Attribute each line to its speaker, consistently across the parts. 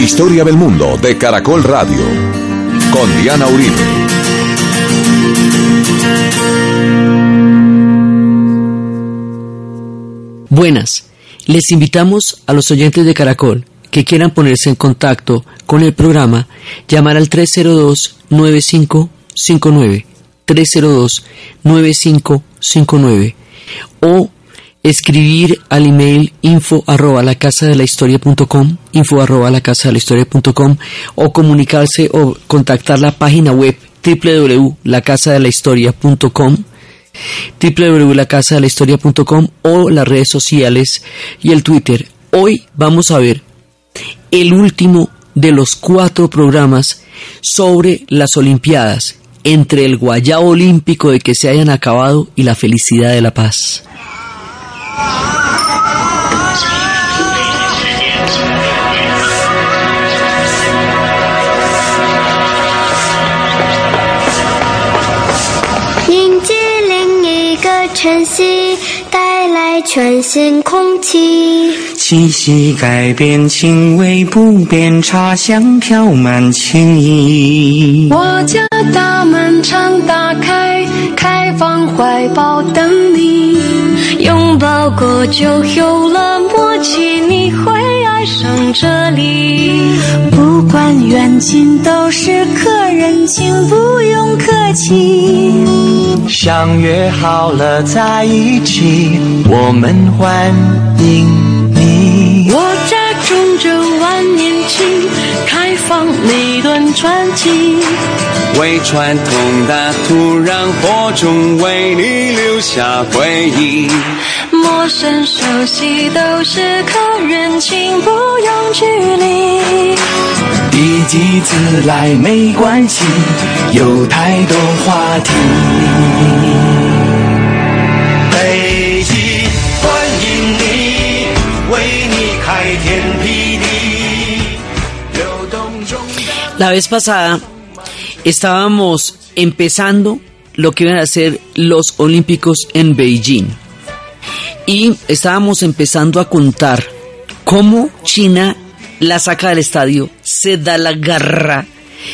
Speaker 1: Historia del mundo de Caracol Radio. Con Diana Uribe.
Speaker 2: Buenas. Les invitamos a los oyentes de Caracol que quieran ponerse en contacto con el programa, llamar al 302-9559, 302-9559 o escribir al email info arroba la casa de la info arroba la casa de la historia punto com, o comunicarse o contactar la página web www.lacasadelahistoria.com www.lacasadelahistoria.com o las redes sociales y el Twitter. Hoy vamos a ver el último de los cuatro programas sobre las Olimpiadas, entre el guayabo olímpico de que se hayan acabado y la felicidad de la paz.
Speaker 3: 气气息改变，情味不变，茶香飘满情意。
Speaker 4: 我家大门常打开，开放怀抱等你。拥抱过就有了默契，你会爱上这里。
Speaker 5: 不管远近，都是客人，请不用客气。
Speaker 3: 相约好了在一起，我们欢迎
Speaker 4: 开放每段传奇。
Speaker 6: 为传统的土壤播种，为你留下回忆。
Speaker 4: 陌生熟悉都是客人，请不用距离。
Speaker 3: 第几次来没关系，有太多话题。
Speaker 2: La vez pasada estábamos empezando lo que iban a ser los Olímpicos en Beijing. Y estábamos empezando a contar cómo China la saca del estadio, se da la garra,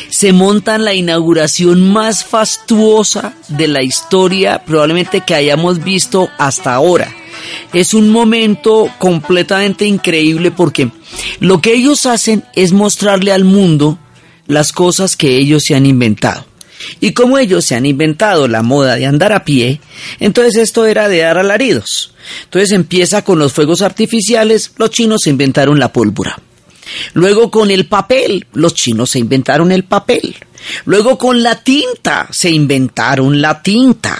Speaker 2: se monta la inauguración más fastuosa de la historia probablemente que hayamos visto hasta ahora. Es un momento completamente increíble porque lo que ellos hacen es mostrarle al mundo las cosas que ellos se han inventado. Y como ellos se han inventado la moda de andar a pie, entonces esto era de dar alaridos. Entonces empieza con los fuegos artificiales, los chinos se inventaron la pólvora. Luego con el papel, los chinos se inventaron el papel. Luego con la tinta, se inventaron la tinta.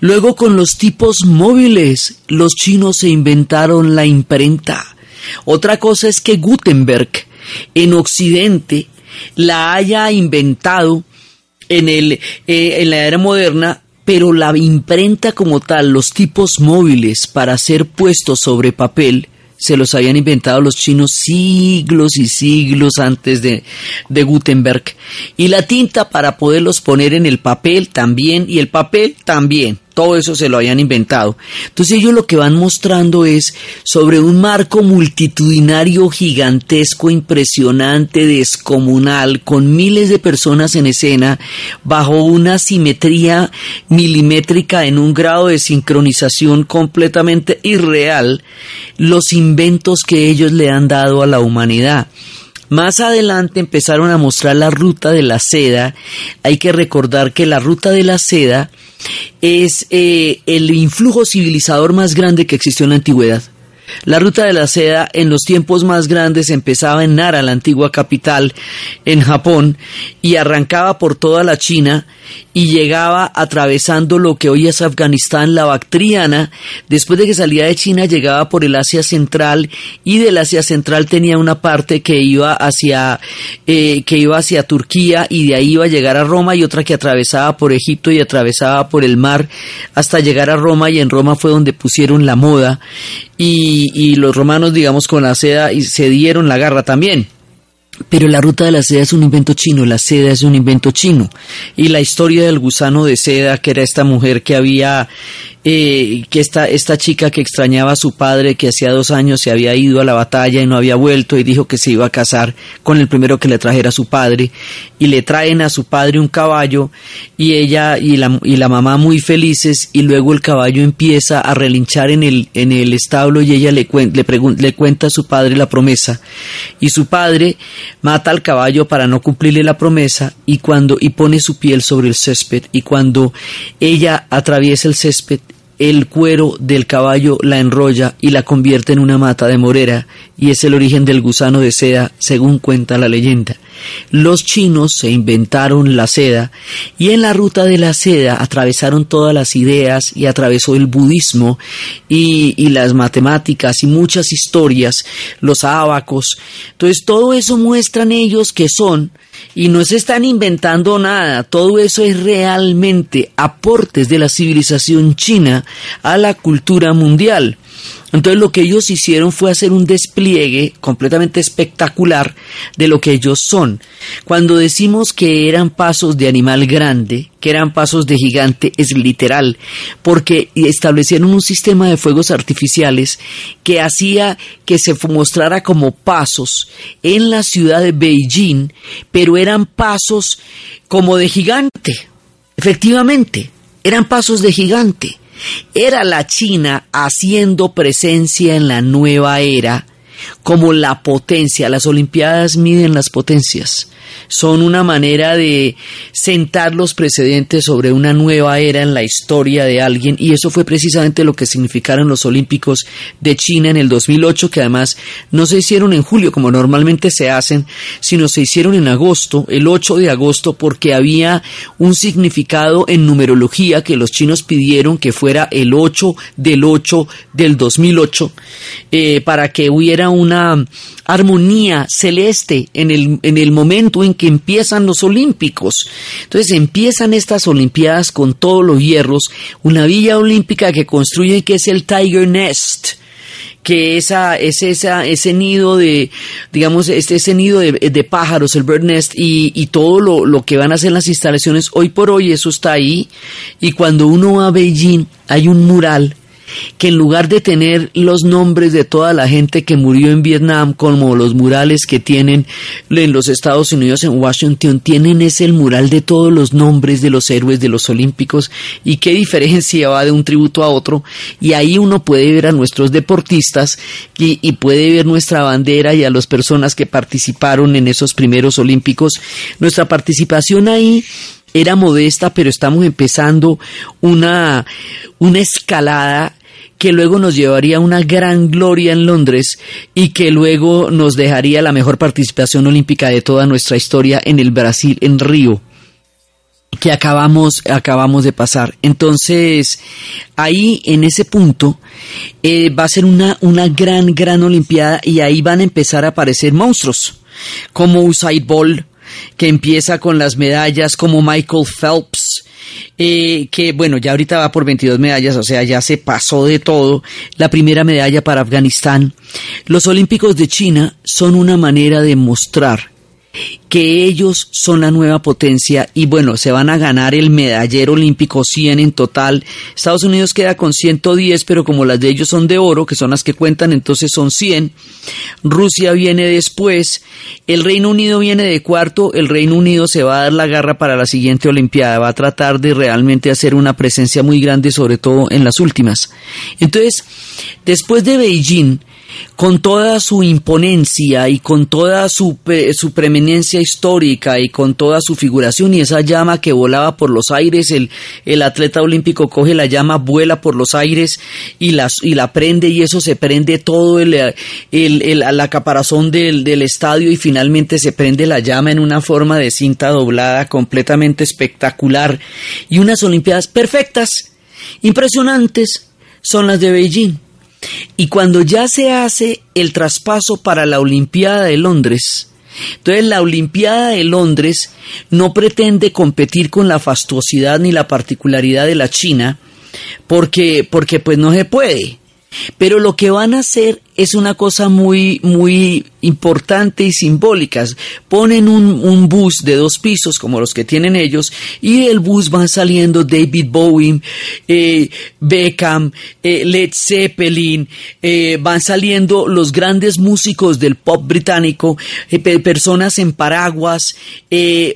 Speaker 2: Luego con los tipos móviles, los chinos se inventaron la imprenta. Otra cosa es que Gutenberg en Occidente la haya inventado en, el, eh, en la era moderna, pero la imprenta como tal, los tipos móviles para ser puestos sobre papel, se los habían inventado los chinos siglos y siglos antes de, de, Gutenberg. Y la tinta para poderlos poner en el papel también, y el papel también. Todo eso se lo habían inventado. Entonces ellos lo que van mostrando es sobre un marco multitudinario gigantesco, impresionante, descomunal, con miles de personas en escena, bajo una simetría milimétrica en un grado de sincronización completamente irreal, los inventos que ellos le han dado a la humanidad. Más adelante empezaron a mostrar la ruta de la seda. Hay que recordar que la ruta de la seda es eh, el influjo civilizador más grande que existió en la antigüedad. La ruta de la seda en los tiempos más grandes empezaba en Nara, la antigua capital en Japón, y arrancaba por toda la China y llegaba atravesando lo que hoy es Afganistán, la Bactriana. Después de que salía de China llegaba por el Asia Central y del Asia Central tenía una parte que iba hacia eh, que iba hacia Turquía y de ahí iba a llegar a Roma y otra que atravesaba por Egipto y atravesaba por el mar hasta llegar a Roma y en Roma fue donde pusieron la moda y, y los romanos digamos con la seda y se dieron la garra también. Pero la ruta de la seda es un invento chino, la seda es un invento chino. Y la historia del gusano de seda, que era esta mujer que había eh, que esta, esta chica que extrañaba a su padre, que hacía dos años se había ido a la batalla y no había vuelto, y dijo que se iba a casar con el primero que le trajera a su padre, y le traen a su padre un caballo, y ella y la, y la mamá muy felices, y luego el caballo empieza a relinchar en el, en el establo, y ella le, le, le cuenta a su padre la promesa, y su padre mata al caballo para no cumplirle la promesa, y cuando, y pone su piel sobre el césped, y cuando ella atraviesa el césped, el cuero del caballo la enrolla y la convierte en una mata de morera, y es el origen del gusano de seda, según cuenta la leyenda. Los chinos se inventaron la seda, y en la ruta de la seda atravesaron todas las ideas, y atravesó el budismo, y, y las matemáticas, y muchas historias, los abacos. Entonces todo eso muestran ellos que son y no se están inventando nada, todo eso es realmente aportes de la civilización china a la cultura mundial. Entonces lo que ellos hicieron fue hacer un despliegue completamente espectacular de lo que ellos son. Cuando decimos que eran pasos de animal grande, que eran pasos de gigante, es literal, porque establecieron un sistema de fuegos artificiales que hacía que se mostrara como pasos en la ciudad de Beijing, pero eran pasos como de gigante. Efectivamente, eran pasos de gigante. Era la China haciendo presencia en la nueva era como la potencia. Las Olimpiadas miden las potencias son una manera de sentar los precedentes sobre una nueva era en la historia de alguien y eso fue precisamente lo que significaron los Olímpicos de China en el 2008 que además no se hicieron en julio como normalmente se hacen sino se hicieron en agosto el 8 de agosto porque había un significado en numerología que los chinos pidieron que fuera el 8 del 8 del 2008 eh, para que hubiera una armonía celeste en el, en el momento en que empiezan los Olímpicos. Entonces empiezan estas Olimpiadas con todos los hierros, una villa olímpica que construyen que es el Tiger Nest que esa, es esa, ese nido de, digamos, ese nido de, de pájaros, el bird nest, y, y todo lo, lo, que van a hacer las instalaciones, hoy por hoy eso está ahí, y cuando uno va a Beijing, hay un mural que en lugar de tener los nombres de toda la gente que murió en Vietnam, como los murales que tienen en los Estados Unidos, en Washington, tienen ese el mural de todos los nombres de los héroes de los Olímpicos y qué diferencia va de un tributo a otro. Y ahí uno puede ver a nuestros deportistas y, y puede ver nuestra bandera y a las personas que participaron en esos primeros Olímpicos. Nuestra participación ahí era modesta, pero estamos empezando una, una escalada que luego nos llevaría una gran gloria en Londres y que luego nos dejaría la mejor participación olímpica de toda nuestra historia en el Brasil, en Río que acabamos, acabamos de pasar. Entonces, ahí en ese punto eh, va a ser una, una gran, gran Olimpiada y ahí van a empezar a aparecer monstruos como Usain Bolt, que empieza con las medallas como Michael Phelps, eh, que bueno, ya ahorita va por 22 medallas, o sea, ya se pasó de todo. La primera medalla para Afganistán. Los Olímpicos de China son una manera de mostrar que ellos son la nueva potencia y bueno, se van a ganar el medallero olímpico 100 en total. Estados Unidos queda con 110, pero como las de ellos son de oro, que son las que cuentan, entonces son 100. Rusia viene después, el Reino Unido viene de cuarto, el Reino Unido se va a dar la garra para la siguiente Olimpiada, va a tratar de realmente hacer una presencia muy grande, sobre todo en las últimas. Entonces, después de Beijing, con toda su imponencia y con toda su, su, preeminencia histórica y con toda su figuración y esa llama que volaba por los aires, el, el atleta olímpico coge la llama, vuela por los aires y la, y la prende y eso se prende todo el, el, el la caparazón del, del estadio y finalmente se prende la llama en una forma de cinta doblada completamente espectacular y unas Olimpiadas perfectas, impresionantes, son las de Beijing. Y cuando ya se hace el traspaso para la Olimpiada de Londres, entonces la Olimpiada de Londres no pretende competir con la fastuosidad ni la particularidad de la China, porque, porque pues no se puede. Pero lo que van a hacer es una cosa muy, muy importante y simbólica. Ponen un, bus de dos pisos como los que tienen ellos y del bus van saliendo David Bowie, eh, Beckham, eh, Led Zeppelin, eh, van saliendo los grandes músicos del pop británico, personas en paraguas,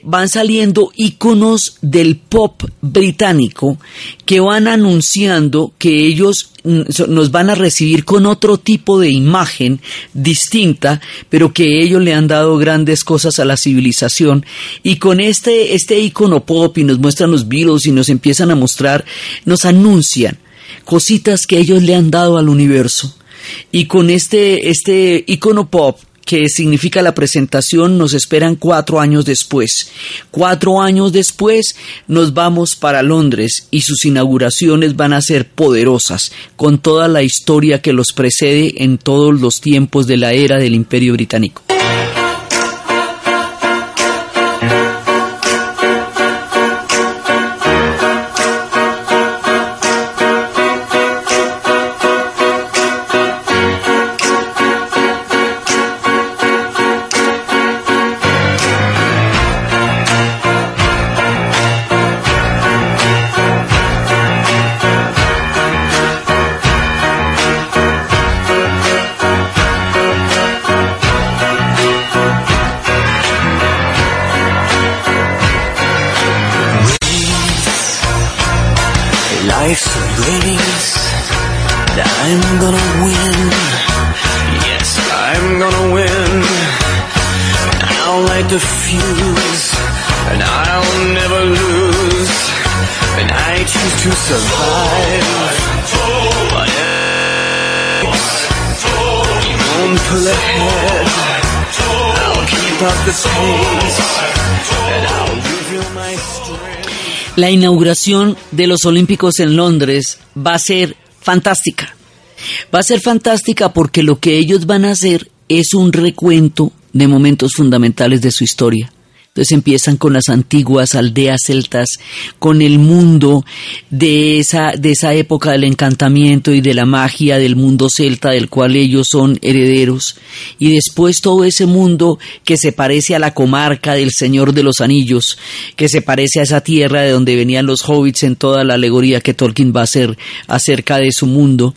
Speaker 2: van saliendo íconos del pop británico que van anunciando que ellos nos van a recibir con otro tipo de imagen distinta, pero que ellos le han dado grandes cosas a la civilización. Y con este, este icono pop y nos muestran los Beatles y nos empiezan a mostrar, nos anuncian cositas que ellos le han dado al universo. Y con este, este icono pop que significa la presentación, nos esperan cuatro años después. Cuatro años después nos vamos para Londres y sus inauguraciones van a ser poderosas, con toda la historia que los precede en todos los tiempos de la era del Imperio Británico. La inauguración de los Olímpicos en Londres va a ser fantástica. Va a ser fantástica porque lo que ellos van a hacer es un recuento de momentos fundamentales de su historia. Entonces empiezan con las antiguas aldeas celtas, con el mundo de esa, de esa época del encantamiento y de la magia del mundo celta del cual ellos son herederos. Y después todo ese mundo que se parece a la comarca del Señor de los Anillos, que se parece a esa tierra de donde venían los hobbits en toda la alegoría que Tolkien va a hacer acerca de su mundo.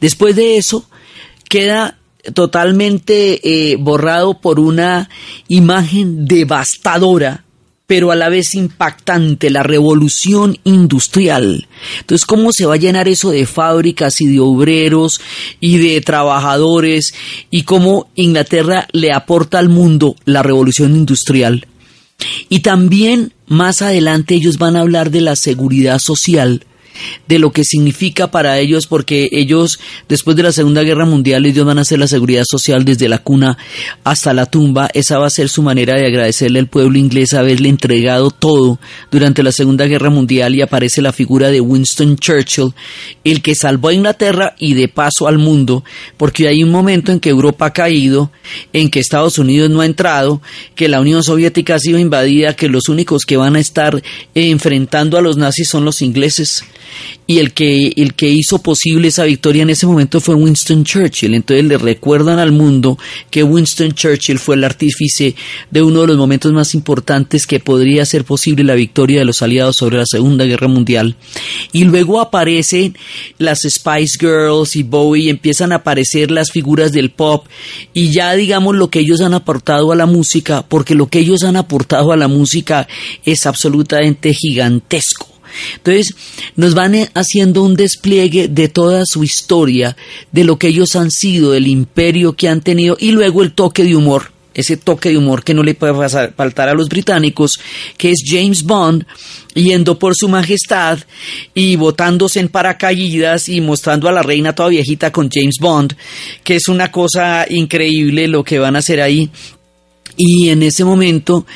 Speaker 2: Después de eso, queda totalmente eh, borrado por una imagen devastadora, pero a la vez impactante, la revolución industrial. Entonces, ¿cómo se va a llenar eso de fábricas y de obreros y de trabajadores? Y cómo Inglaterra le aporta al mundo la revolución industrial. Y también más adelante ellos van a hablar de la seguridad social de lo que significa para ellos, porque ellos, después de la Segunda Guerra Mundial, ellos van a hacer la seguridad social desde la cuna hasta la tumba. Esa va a ser su manera de agradecerle al pueblo inglés haberle entregado todo durante la Segunda Guerra Mundial y aparece la figura de Winston Churchill, el que salvó a Inglaterra y de paso al mundo, porque hay un momento en que Europa ha caído, en que Estados Unidos no ha entrado, que la Unión Soviética ha sido invadida, que los únicos que van a estar enfrentando a los nazis son los ingleses y el que, el que hizo posible esa victoria en ese momento fue Winston Churchill. Entonces le recuerdan al mundo que Winston Churchill fue el artífice de uno de los momentos más importantes que podría ser posible la victoria de los aliados sobre la Segunda Guerra Mundial. Y luego aparecen las Spice Girls y Bowie, empiezan a aparecer las figuras del pop y ya digamos lo que ellos han aportado a la música, porque lo que ellos han aportado a la música es absolutamente gigantesco. Entonces, nos van haciendo un despliegue de toda su historia, de lo que ellos han sido, del imperio que han tenido, y luego el toque de humor, ese toque de humor que no le puede faltar a los británicos, que es James Bond yendo por su majestad y botándose en paracaídas y mostrando a la reina toda viejita con James Bond, que es una cosa increíble lo que van a hacer ahí Y en ese momento,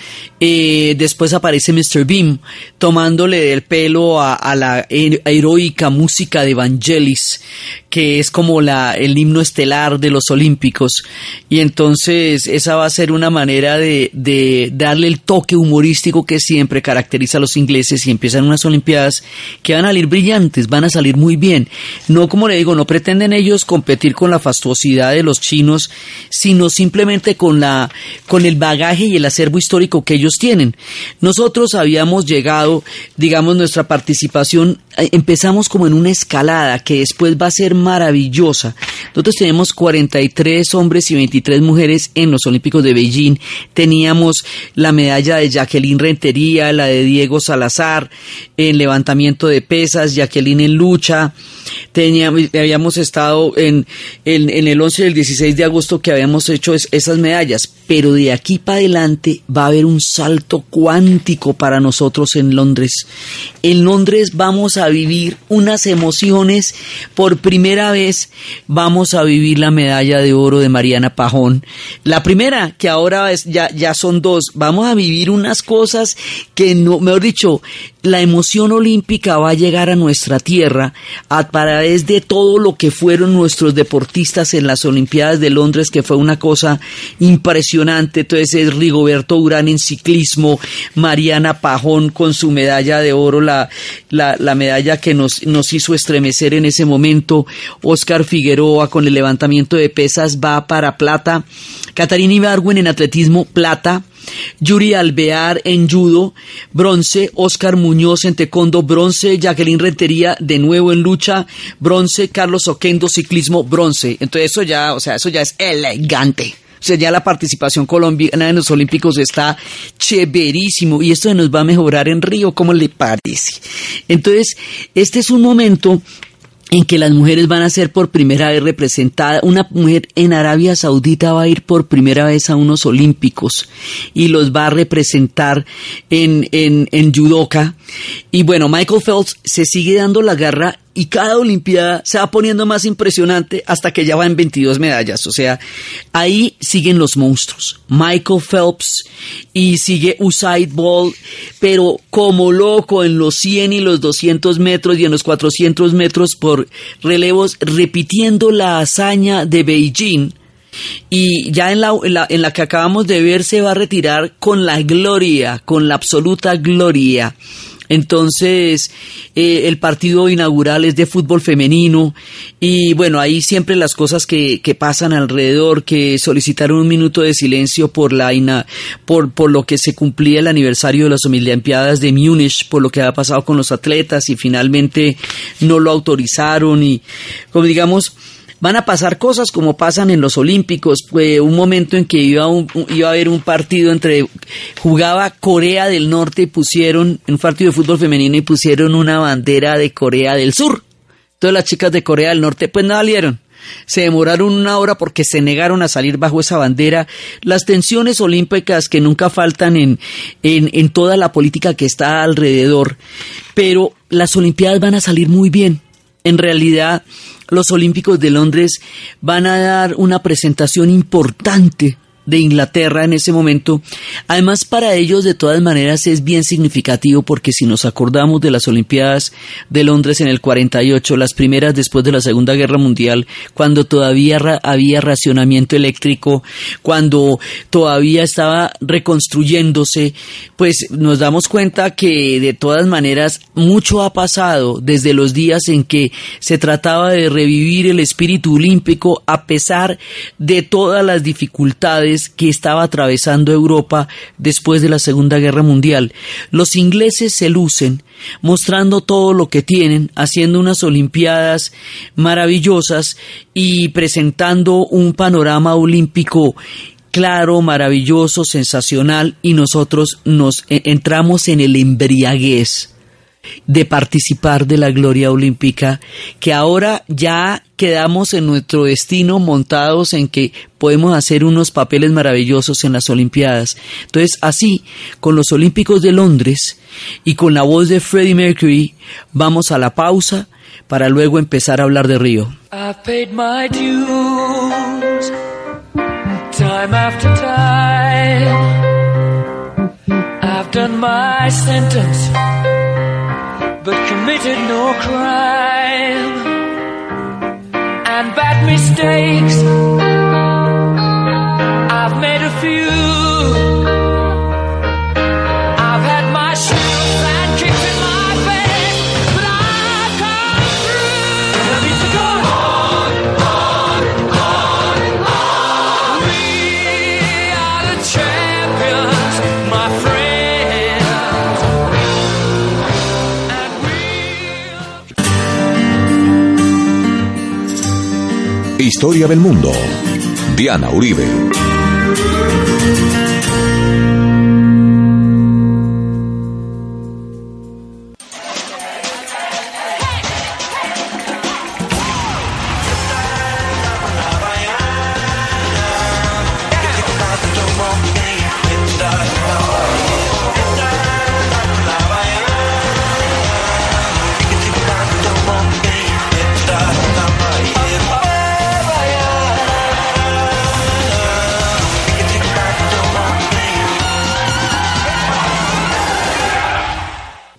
Speaker 2: eh, después aparece Mr. Beam tomándole el pelo a, la heroica música de Vangelis, que es como la, el himno estelar de los Olímpicos. Y entonces esa va a ser una manera de, de darle el toque humorístico que siempre caracteriza a los ingleses y empiezan unas Olimpiadas que van a salir brillantes, van a salir muy bien. No, como le digo, no pretenden ellos competir con la fastuosidad de los chinos, sino simplemente con la, con el bagaje y el acervo histórico que ellos tienen. Nosotros habíamos llegado, digamos, nuestra participación, empezamos como en una escalada que después va a ser maravillosa. Nosotros tenemos 43 hombres y 23 mujeres en los Olímpicos de Beijing. Teníamos la medalla de Jacqueline Rentería, la de Diego Salazar en levantamiento de pesas, Jacqueline en lucha. Teníamos, habíamos estado en, el 11 y el 16 de agosto que habíamos hecho esas medallas, pero de aquí para adelante va a haber un salto cuántico para nosotros en Londres. En Londres vamos a vivir unas emociones. Por primera vez vamos a vivir la medalla de oro de Mariana Pajón. La primera, que ahora es, ya, ya son dos. Vamos a vivir unas cosas que no, mejor dicho, la emoción olímpica va a llegar a nuestra tierra a través de todo lo que fueron nuestros deportistas en las Olimpiadas de Londres, que fue una cosa impresionante. Entonces es Rigoberto Urán en ciclismo, Mariana Pajón con su medalla de oro, la, la, medalla que nos, nos hizo estremecer en ese momento, Oscar Figueroa con el levantamiento de pesas va para plata, Catarina Ibargüen en atletismo, plata, Yuri Alvear en judo, bronce, Oscar Muñoz en taekwondo, bronce, Jacqueline Rentería de nuevo en lucha, bronce, Carlos Oquendo, ciclismo, bronce. Entonces eso ya, o sea, eso ya es elegante. O sea, ya la participación colombiana en los Olímpicos está chéverísimo y esto nos va a mejorar en Río, ¿cómo le parece? Entonces, este es un momento en que las mujeres van a ser por primera vez representadas. Una mujer en Arabia Saudita va a ir por primera vez a unos olímpicos y los va a representar en, en, en judoka. Y bueno, Michael Phelps se sigue dando la garra y cada Olimpiada se va poniendo más impresionante hasta que ya va en 22 medallas. O sea, ahí siguen los monstruos. Michael Phelps y sigue Usaid Bolt, pero como loco en los 100 y los 200 metros y en los 400 metros por relevos, repitiendo la hazaña de Beijing. Y ya en la, en la que acabamos de ver se va a retirar con la gloria, con la absoluta gloria. Entonces, eh, el partido inaugural es de fútbol femenino y bueno, ahí siempre las cosas que, que pasan alrededor, que solicitaron un minuto de silencio por, la por, por lo que se cumplía el aniversario de las Olimpiadas de Múnich, por lo que ha pasado con los atletas y finalmente no lo autorizaron y como digamos, van a pasar cosas como pasan en los Olímpicos. Fue un momento en que iba, iba a haber un partido entre, jugaba Corea del Norte y pusieron, un partido de fútbol femenino y pusieron una bandera de Corea del Sur. Todas las chicas de Corea del Norte pues no valieron. Se demoraron una hora porque se negaron a salir bajo esa bandera. Las tensiones olímpicas que nunca faltan en, en, en toda la política que está alrededor. Pero las Olimpiadas van a salir muy bien. En realidad, los Olímpicos de Londres van a dar una presentación importante de Inglaterra en ese momento. Además, para ellos, de todas maneras, es bien significativo porque si nos acordamos de las Olimpiadas de Londres en el 48, las primeras después de la Segunda Guerra Mundial, cuando todavía había racionamiento eléctrico, cuando todavía estaba reconstruyéndose, pues nos damos cuenta que de todas maneras mucho ha pasado desde los días en que se trataba de revivir el espíritu olímpico a pesar de todas las dificultades que estaba atravesando Europa después de la Segunda Guerra Mundial. Los ingleses se lucen mostrando todo lo que tienen, haciendo unas Olimpiadas maravillosas y presentando un panorama olímpico claro, maravilloso, sensacional y nosotros nos e-, entramos en el embriaguez de participar de la gloria olímpica, que ahora ya quedamos en nuestro destino montados en que podemos hacer unos papeles maravillosos en las Olimpiadas. Entonces, así, con los Olímpicos de Londres y con la voz de Freddie Mercury, vamos a la pausa para luego empezar a hablar de Río.
Speaker 3: But committed no crime. And bad mistakes, I've made a few.
Speaker 1: Historia del mundo. Diana Uribe.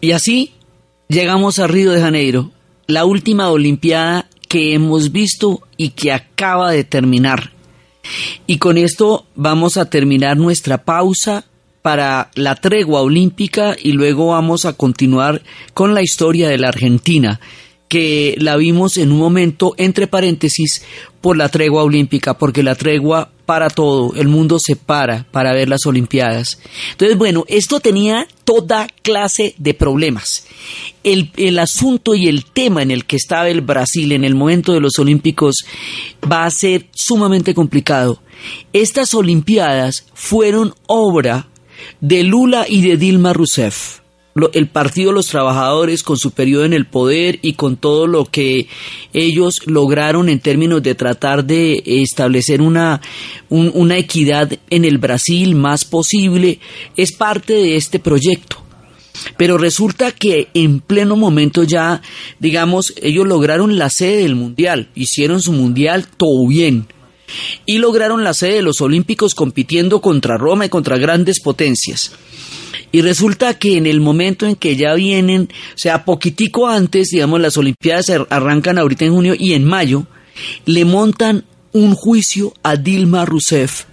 Speaker 2: Y así llegamos a Río de Janeiro, la última Olimpiada que hemos visto y que acaba de terminar. Y con esto vamos a terminar nuestra pausa para la tregua olímpica y luego vamos a continuar con la historia de la Argentina, que la vimos en un momento entre paréntesis por la tregua olímpica, porque la tregua para todo, el mundo se para para ver las Olimpiadas. Entonces, bueno, esto tenía toda clase de problemas. El, el asunto y el tema en el que estaba el Brasil en el momento de los Olímpicos va a ser sumamente complicado. Estas Olimpiadas fueron obra de Lula y de Dilma Rousseff. El Partido de los Trabajadores con su periodo en el poder y con todo lo que ellos lograron en términos de tratar de establecer una, un- una equidad en el Brasil más posible, es parte de este proyecto. Pero resulta que en pleno momento ya, digamos, ellos lograron la sede del Mundial, hicieron su Mundial todo bien. Y lograron la sede de los Olímpicos compitiendo contra Roma y contra grandes potencias. Y resulta que en el momento en que ya vienen, o sea, poquitico antes, digamos, las Olimpiadas ar- arrancan ahorita en junio y en mayo, le montan un juicio a Dilma Rousseff.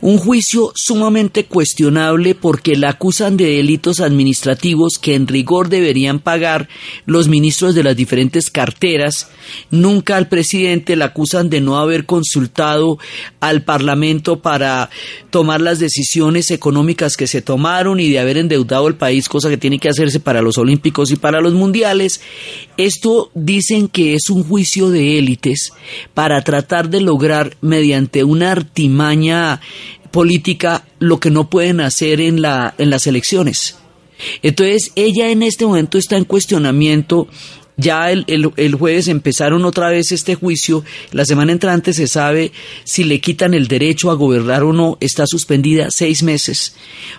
Speaker 2: Un juicio sumamente cuestionable porque la acusan de delitos administrativos que en rigor deberían pagar los ministros de las diferentes carteras. Nunca al presidente la acusan de no haber consultado al Parlamento para tomar las decisiones económicas que se tomaron y de haber endeudado el país, cosa que tiene que hacerse para los Olímpicos y para los Mundiales. Esto dicen que es un juicio de élites para tratar de lograr mediante una artimaña política lo que no pueden hacer en, la, en las elecciones. Entonces, ella en este momento está en cuestionamiento. Ya el, el, el, jueves empezaron otra vez este juicio. La semana entrante se sabe si le quitan el derecho a gobernar o no. Está suspendida seis meses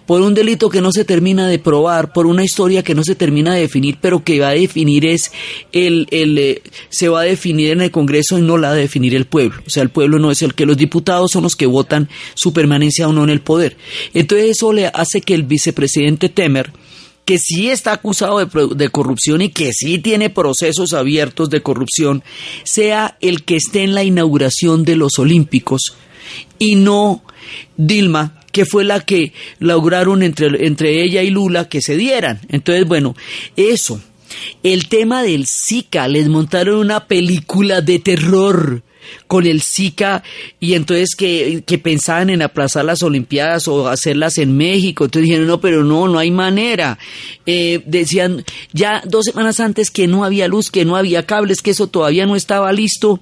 Speaker 2: por un delito que no se termina de probar, por una historia que no se termina de definir, pero que va a definir es el, el eh, se va a definir en el Congreso y no la va a definir el pueblo. O sea, el pueblo no es el que los diputados son los que votan su permanencia o no en el poder. Entonces eso le hace que el vicepresidente Temer que sí está acusado de, de, corrupción y que sí tiene procesos abiertos de corrupción, sea el que esté en la inauguración de los Olímpicos y no Dilma, que fue la que lograron entre, ella y Lula que se dieran. Entonces, bueno, eso. El tema del Zika, les montaron una película de terror con el Zika y entonces que, que, pensaban en aplazar las Olimpiadas o hacerlas en México. Entonces dijeron, no, pero no, no hay manera. Eh, decían ya dos semanas antes que no había luz, que no había cables, que eso todavía no estaba listo.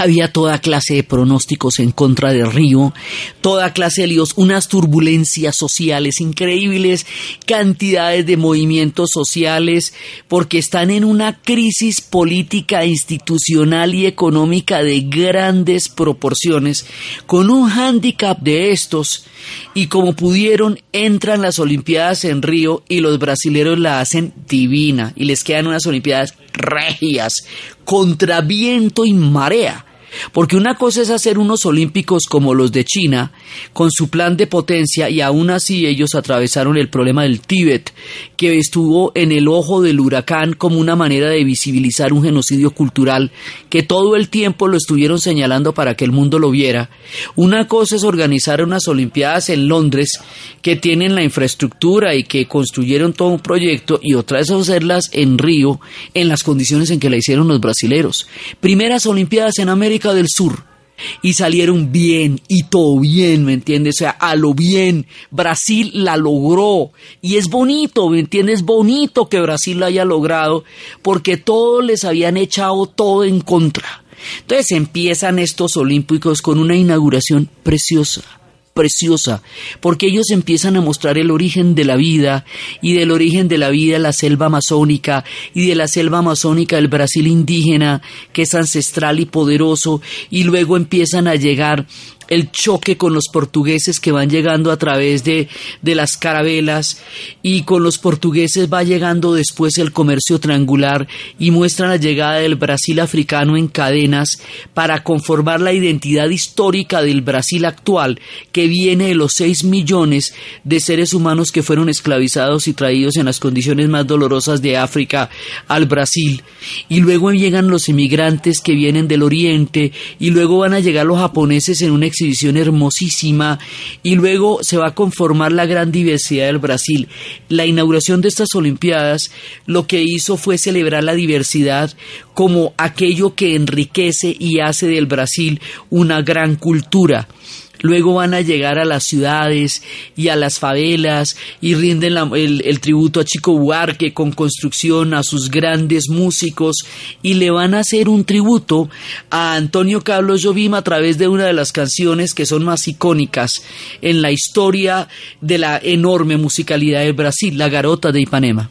Speaker 2: Había toda clase de pronósticos en contra de Río, toda clase de líos, unas turbulencias sociales increíbles, cantidades de movimientos sociales, porque están en una crisis política, institucional y económica de grandes proporciones, con un hándicap de estos, y como pudieron, entran las Olimpiadas en Río y los brasileros la hacen divina, y les quedan unas Olimpiadas regias, contra viento y marea. Porque una cosa es hacer unos olímpicos como los de China, con su plan de potencia y aún así ellos atravesaron el problema del Tíbet, que estuvo en el ojo del huracán como una manera de visibilizar un genocidio cultural que todo el tiempo lo estuvieron señalando para que el mundo lo viera. Una cosa es organizar unas Olimpiadas en Londres que tienen la infraestructura y que construyeron todo un proyecto y otra es hacerlas en Río en las condiciones en que la hicieron los brasileros. Primeras Olimpiadas en América del Sur y salieron bien y todo bien, ¿me entiendes? O sea, a lo bien. Brasil la logró y es bonito, ¿me entiendes? Bonito que Brasil lo haya logrado porque todos les habían echado todo en contra. Entonces empiezan estos olímpicos con una inauguración preciosa preciosa, porque ellos empiezan a mostrar el origen de la vida y del origen de la vida la selva amazónica y de la selva amazónica el Brasil indígena, que es ancestral y poderoso, y luego empiezan a llegar el choque con los portugueses que van llegando a través de, de las carabelas y con los portugueses va llegando después el comercio triangular y muestran la llegada del Brasil africano en cadenas para conformar la identidad histórica del Brasil actual que viene de los 6 millones de seres humanos que fueron esclavizados y traídos en las condiciones más dolorosas de África al Brasil. Y luego llegan los inmigrantes que vienen del oriente y luego van a llegar los japoneses en un exhibición hermosísima y luego se va a conformar la gran diversidad del Brasil. La inauguración de estas Olimpiadas lo que hizo fue celebrar la diversidad como aquello que enriquece y hace del Brasil una gran cultura. Luego van a llegar a las ciudades y a las favelas y rinden el, tributo a Chico Buarque con construcción, a sus grandes músicos y le van a hacer un tributo a Antonio Carlos Jobim a través de una de las canciones que son más icónicas en la historia de la enorme musicalidad del Brasil, La Garota de Ipanema.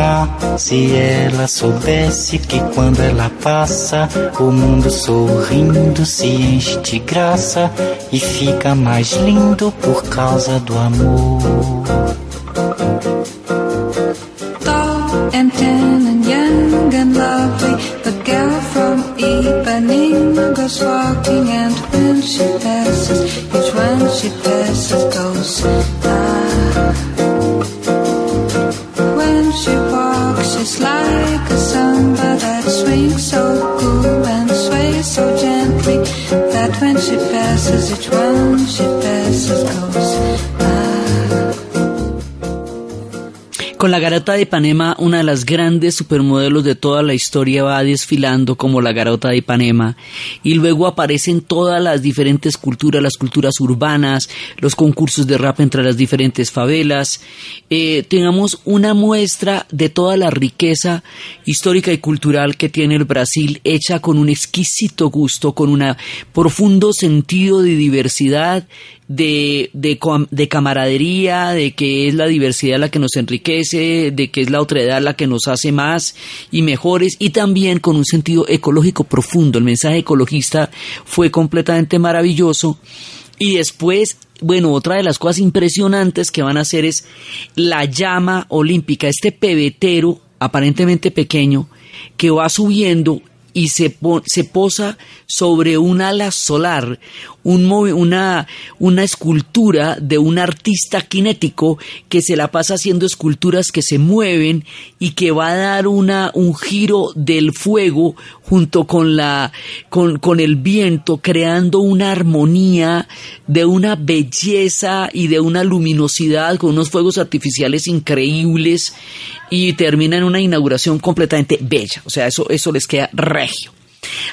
Speaker 7: Ah, se ela soubesse que quando ela passa, o mundo sorrindo se enche de graça e fica mais lindo por causa do amor.
Speaker 8: Tall and tan and young and lovely, the girl from Ipanema goes walking, and when she passes, each one she passes goes. When she passes, each one she
Speaker 2: Con la garota de Ipanema, una de las grandes supermodelos de toda la historia va desfilando como la garota de Ipanema y luego aparecen todas las diferentes culturas, las culturas urbanas, los concursos de rap entre las diferentes favelas. Eh, tengamos una muestra de toda la riqueza histórica y cultural que tiene el Brasil, hecha con un exquisito gusto, con un profundo sentido de diversidad de, de, de, camaradería, de que es la diversidad la que nos enriquece, de que es la otredad la que nos hace más y mejores, y también con un sentido ecológico profundo. El mensaje ecologista fue completamente maravilloso. Y después, bueno, otra de las cosas impresionantes que van a hacer es la llama olímpica, este pebetero aparentemente pequeño que va subiendo y se, se, posa sobre un ala solar, una, una escultura de un artista cinético que se la pasa haciendo esculturas que se mueven y que va a dar una, un giro del fuego junto con la, con, con el viento, creando una armonía de una belleza y de una luminosidad con unos fuegos artificiales increíbles y termina en una inauguración completamente bella. O sea, eso, eso les queda regio.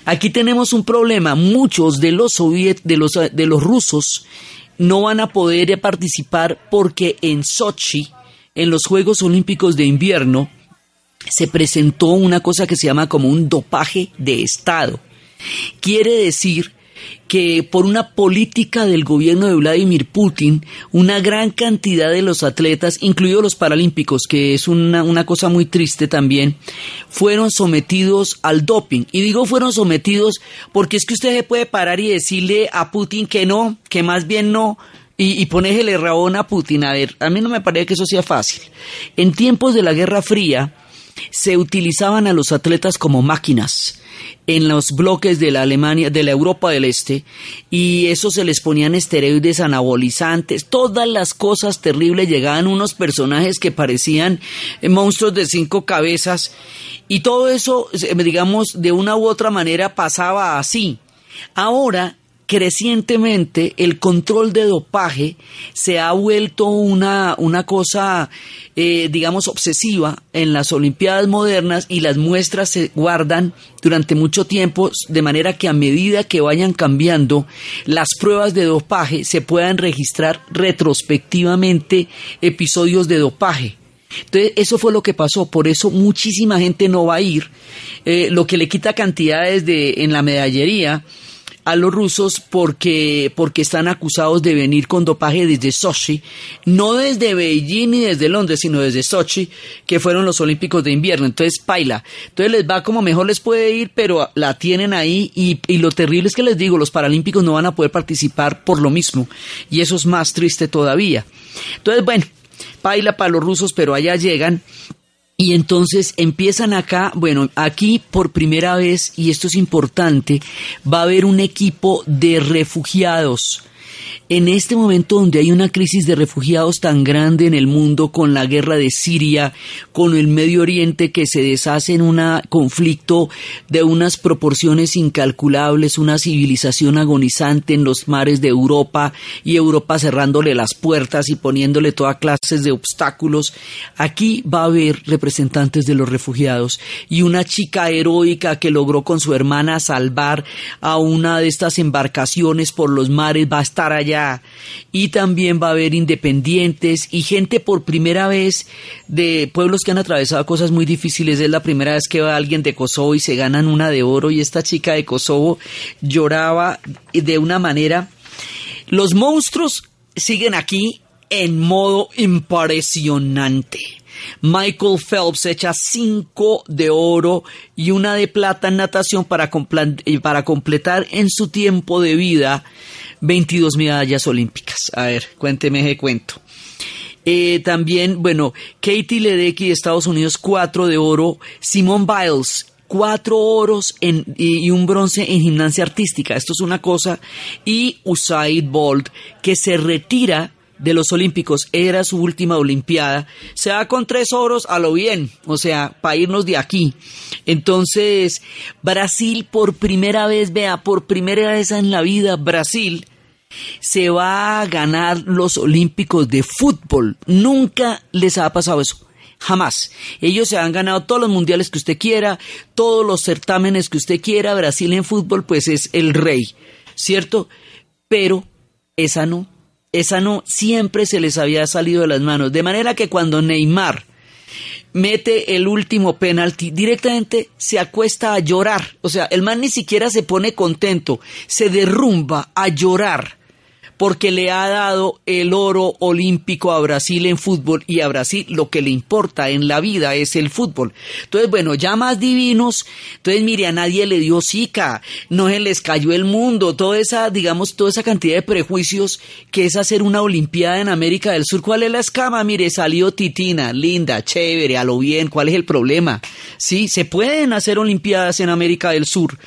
Speaker 2: Aquí tenemos un problema. Muchos de los soviet, de los, de los rusos no van a poder participar porque en Sochi, en los Juegos Olímpicos de Invierno, se presentó una cosa que se llama como un dopaje de Estado. Quiere decir que por una política del gobierno de Vladimir Putin, una gran cantidad de los atletas, incluidos los paralímpicos, que es una, una, cosa muy triste también, fueron sometidos al doping. Y digo fueron sometidos porque es que usted se puede parar y decirle a Putin que no, que más bien no, y, y ponéjele rabón a Putin. A ver, a mí no me parece que eso sea fácil. En tiempos de la Guerra Fría, se utilizaban a los atletas como máquinas en los bloques de la Alemania, de la Europa del Este, y eso se les ponían esteroides anabolizantes, todas las cosas terribles, llegaban unos personajes que parecían monstruos de cinco cabezas, y todo eso, digamos, de una u otra manera pasaba así. Ahora crecientemente el control de dopaje se ha vuelto una, una cosa, eh, digamos, obsesiva en las Olimpiadas modernas y las muestras se guardan durante mucho tiempo, de manera que a medida que vayan cambiando las pruebas de dopaje se puedan registrar retrospectivamente episodios de dopaje. Entonces, eso fue lo que pasó, por eso muchísima gente no va a ir, eh, lo que le quita cantidades de, en la medallería a los rusos porque, porque están acusados de venir con dopaje desde Sochi, no desde Beijing ni desde Londres, sino desde Sochi, que fueron los Olímpicos de invierno. Entonces, paila. Entonces les va como mejor les puede ir, pero la tienen ahí y, y lo terrible es que les digo, los Paralímpicos no van a poder participar por lo mismo. Y eso es más triste todavía. Entonces, bueno, paila para los rusos, pero allá llegan y entonces empiezan acá, bueno, aquí por primera vez, y esto es importante, va a haber un equipo de refugiados. En este momento donde hay una crisis de refugiados tan grande en el mundo con la guerra de Siria, con el Medio Oriente que se deshace en un conflicto de unas proporciones incalculables, una civilización agonizante en los mares de Europa y Europa cerrándole las puertas y poniéndole toda clases de obstáculos, aquí va a haber representantes de los refugiados y una chica heroica que logró con su hermana salvar a una de estas embarcaciones por los mares. Va a estar allá y también va a haber independientes y gente por primera vez de pueblos que han atravesado cosas muy difíciles. Es la primera vez que va alguien de Kosovo y se ganan una de oro y esta chica de Kosovo lloraba de una manera. Los monstruos siguen aquí en modo impresionante. Michael Phelps echa cinco de oro y una de plata en natación para, para completar en su tiempo de vida 22 medallas olímpicas. A ver, cuénteme ese cuento. Eh, también, bueno, Katie Ledecky de Estados Unidos, cuatro de oro. Simone Biles, cuatro oros en, y, y, un bronce en gimnasia artística. Esto es una cosa. Y Usaid Bolt, que se retira de los Olímpicos, era su última Olimpiada, se va con tres oros a lo bien, o sea, para irnos de aquí. Entonces, Brasil por primera vez, vea, por primera vez en la vida, Brasil se va a ganar los Olímpicos de fútbol. Nunca les ha pasado eso. Jamás. Ellos se han ganado todos los mundiales que usted quiera, todos los certámenes que usted quiera. Brasil en fútbol, pues es el rey, ¿cierto? Pero esa no esa no siempre se les había salido de las manos. De manera que cuando Neymar mete el último penalti, directamente se acuesta a llorar. O sea, el man ni siquiera se pone contento, se derrumba a llorar. Porque le ha dado el oro olímpico a Brasil en fútbol y a Brasil lo que le importa en la vida es el fútbol. Entonces, bueno, ya más divinos, entonces mire, a nadie le dio zika, no se les cayó el mundo, toda esa, digamos, toda esa cantidad de prejuicios que es hacer una olimpiada en América del Sur. ¿Cuál es la escama? Mire, salió Titina, linda, chévere, a lo bien, ¿cuál es el problema? Sí, se pueden hacer olimpiadas en América del Sur.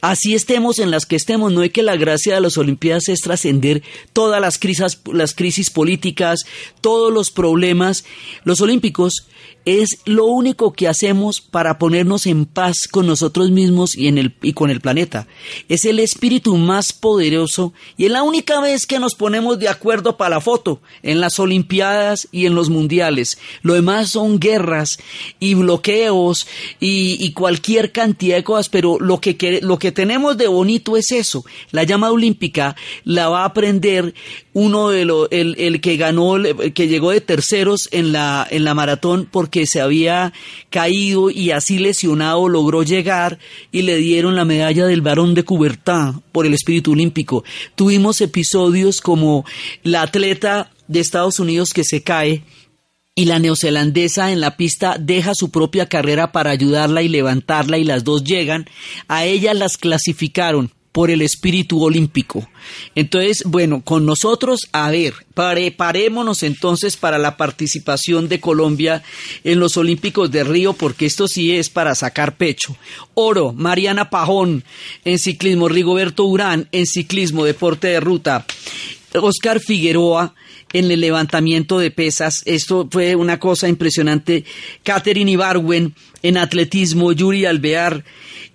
Speaker 2: Así estemos en las que estemos, no hay que la gracia de las olimpiadas es trascender todas las crisis, las crisis políticas, todos los problemas. Los olímpicos es lo único que hacemos para ponernos en paz con nosotros mismos y, en el, y con el planeta. Es el espíritu más poderoso y es la única vez que nos ponemos de acuerdo para la foto en las Olimpiadas y en los Mundiales. Lo demás son guerras y bloqueos y, cualquier cantidad de cosas, pero lo que, lo que tenemos de bonito es eso. La llama olímpica la va a aprender uno de los, el, el que ganó, que llegó de terceros en la, en la maratón porque se había caído y así lesionado logró llegar y le dieron la medalla del varón de Coubertin por el espíritu olímpico. Tuvimos episodios como la atleta de Estados Unidos que se cae y la neozelandesa en la pista deja su propia carrera para ayudarla y levantarla y las dos llegan. A ellas las clasificaron por el espíritu olímpico. Entonces, bueno, con nosotros, a ver, preparémonos entonces para la participación de Colombia en los Olímpicos de Río, porque esto sí es para sacar pecho. Oro, Mariana Pajón en ciclismo, Rigoberto Urán en ciclismo, deporte de ruta, Oscar Figueroa en el levantamiento de pesas. Esto fue una cosa impresionante. Catherine Ibarwen en atletismo, Yuri Alvear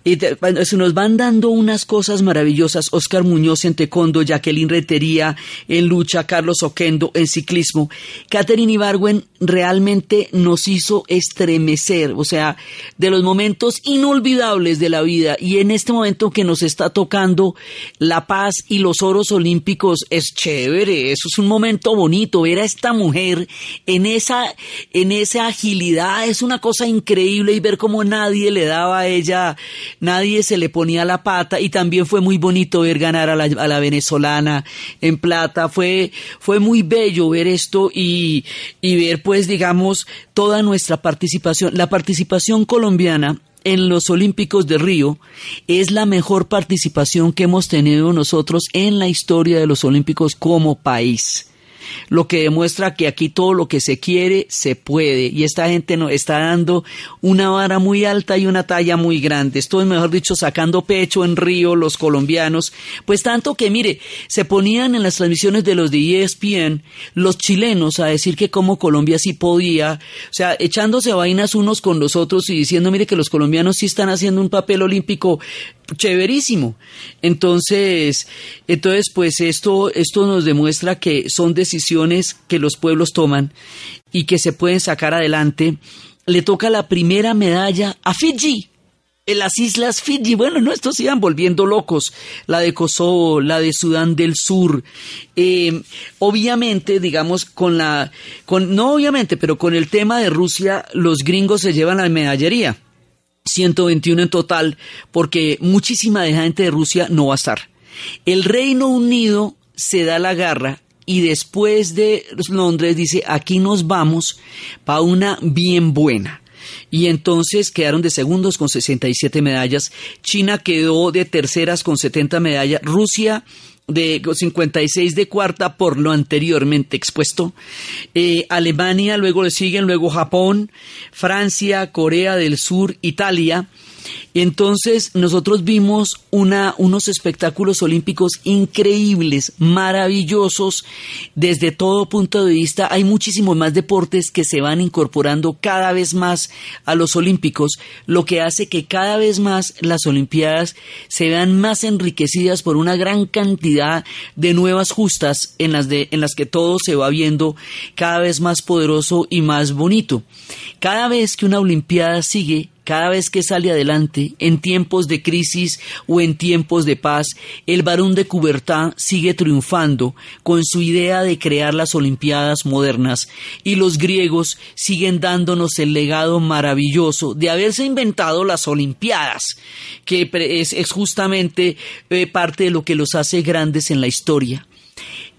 Speaker 2: y se nos van dando unas cosas maravillosas. Oscar Muñoz en taekwondo, Jacqueline Retería en lucha, Carlos Oquendo en ciclismo. Catherine Ibarwen realmente nos hizo estremecer, o sea, de los momentos inolvidables de la vida. Y en este momento que nos está tocando la paz y los oros olímpicos, es chévere, eso es un momento bonito. Ver a esta mujer en esa, en esa agilidad es una cosa increíble y ver cómo nadie le daba a ella nadie se le ponía la pata y también fue muy bonito ver ganar a la, venezolana en plata, fue, fue muy bello ver esto y, y ver pues digamos toda nuestra participación, la participación colombiana en los Olímpicos de Río es la mejor participación que hemos tenido nosotros en la historia de los Olímpicos como país lo que demuestra que aquí todo lo que se quiere se puede y esta gente nos está dando una vara muy alta y una talla muy grande. Estoy, mejor dicho, sacando pecho en Río los colombianos, pues tanto que mire, se ponían en las transmisiones de los de ESPN los chilenos a decir que como Colombia sí podía, o sea, echándose vainas unos con los otros y diciendo, mire que los colombianos sí están haciendo un papel olímpico chéverísimo. Entonces, entonces pues esto, esto nos demuestra que son decisiones que los pueblos toman y que se pueden sacar adelante. Le toca la primera medalla a Fiji. En las islas Fiji, bueno, no, estos iban volviendo locos, la de Kosovo, la de Sudán del Sur, eh, obviamente, digamos, con la, con, no obviamente, pero con el tema de Rusia, los gringos se llevan la medallería 121 en total, porque muchísima gente de Rusia no va a estar. El Reino Unido se da la garra y después de Londres dice, aquí nos vamos para una bien buena. Y entonces quedaron de segundos con 67 medallas. China quedó de terceras con 70 medallas. Rusia de 56 de cuarta por lo anteriormente expuesto. Eh, Alemania, luego le siguen, luego Japón, Francia, Corea del Sur, Italia. Y entonces nosotros vimos unos espectáculos olímpicos increíbles, maravillosos, desde todo punto de vista. Hay muchísimos más deportes que se van incorporando cada vez más a los olímpicos, lo que hace que cada vez más las Olimpiadas se vean más enriquecidas por una gran cantidad de nuevas justas en las que todo se va viendo cada vez más poderoso y más bonito. Cada vez que una Olimpiada sigue, cada vez que sale adelante, en tiempos de crisis o en tiempos de paz, el barón de Coubertin sigue triunfando con su idea de crear las Olimpiadas modernas y los griegos siguen dándonos el legado maravilloso de haberse inventado las Olimpiadas, que es, justamente eh, parte de lo que los hace grandes en la historia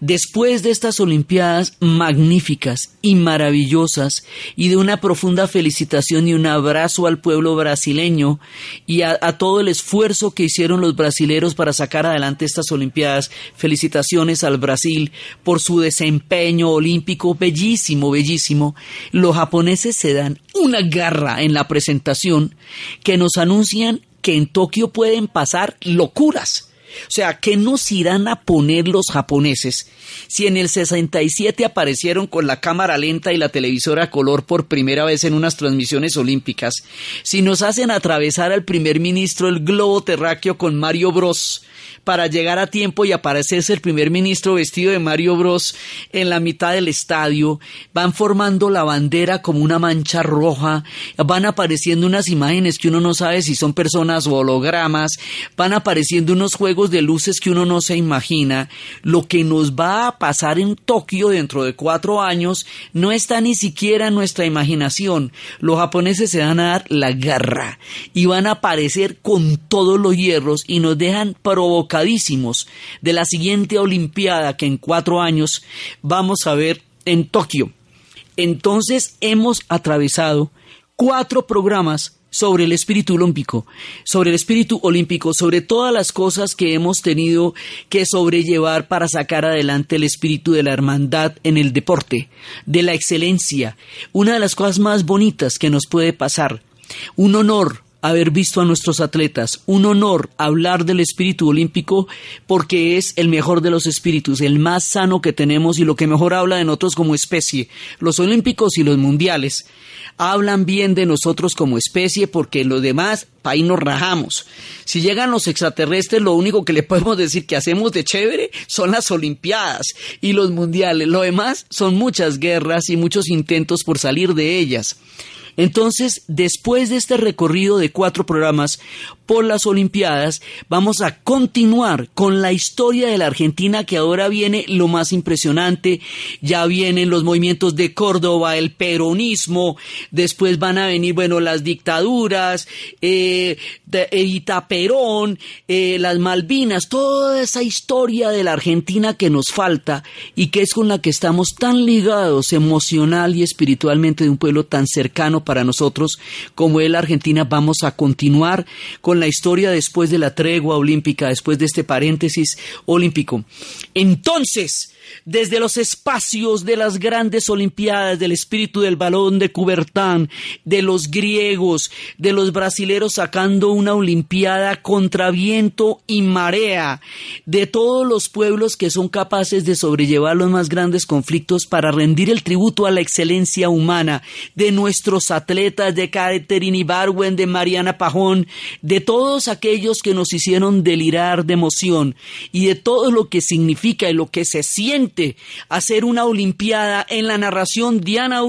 Speaker 2: Después de estas Olimpiadas magníficas y maravillosas y de una profunda felicitación y un abrazo al pueblo brasileño y a, todo el esfuerzo que hicieron los brasileros para sacar adelante estas Olimpiadas, felicitaciones al Brasil por su desempeño olímpico bellísimo, bellísimo, los japoneses se dan una garra en la presentación que nos anuncian que en Tokio pueden pasar locuras. O sea, ¿qué nos irán a poner los japoneses si en el 67 aparecieron con la cámara lenta y la televisora a color por primera vez en unas transmisiones olímpicas? Si nos hacen atravesar al primer ministro el globo terráqueo con Mario Bros para llegar a tiempo y aparecerse el primer ministro vestido de Mario Bros en la mitad del estadio, van formando la bandera como una mancha roja, van apareciendo unas imágenes que uno no sabe si son personas o hologramas, van apareciendo unos juegos de luces que uno no se imagina. Lo que nos va a pasar en Tokio dentro de cuatro años no está ni siquiera en nuestra imaginación. Los japoneses se van a dar la garra y van a aparecer con todos los hierros y nos dejan de la siguiente Olimpiada que en cuatro años vamos a ver en Tokio. Entonces hemos atravesado cuatro programas sobre el espíritu olímpico, sobre el espíritu olímpico, sobre todas las cosas que hemos tenido que sobrellevar para sacar adelante el espíritu de la hermandad en el deporte, de la excelencia, una de las cosas más bonitas que nos puede pasar, un honor haber visto a nuestros atletas. Un honor hablar del espíritu olímpico porque es el mejor de los espíritus, el más sano que tenemos y lo que mejor habla de nosotros como especie. Los olímpicos y los mundiales hablan bien de nosotros como especie porque los demás, ahí nos rajamos. Si llegan los extraterrestres, lo único que le podemos decir que hacemos de chévere son las olimpiadas y los mundiales. Lo demás son muchas guerras y muchos intentos por salir de ellas. Entonces, después de este recorrido de cuatro programas por las Olimpiadas, vamos a continuar con la historia de la Argentina que ahora viene lo más impresionante. Ya vienen los movimientos de Córdoba, el peronismo, después van a venir, bueno, las dictaduras, eh, Evita Perón, eh, las Malvinas, toda esa historia de la Argentina que nos falta y que es con la que estamos tan ligados emocional y espiritualmente de un pueblo tan cercano para nosotros como es la Argentina, vamos a continuar con la historia después de la tregua olímpica, después de este paréntesis olímpico. Entonces, desde los espacios de las grandes Olimpiadas, del espíritu del balón de Coubertin, de los griegos, de los brasileros sacando una Olimpiada contra viento y marea, de todos los pueblos que son capaces de sobrellevar los más grandes conflictos para rendir el tributo a la excelencia humana, de nuestros atletas, de Catherine Ibarwen, de Mariana Pajón, de todos aquellos que nos hicieron delirar de emoción y de todo lo que significa y lo que se siente hacer una Olimpiada en la narración Diana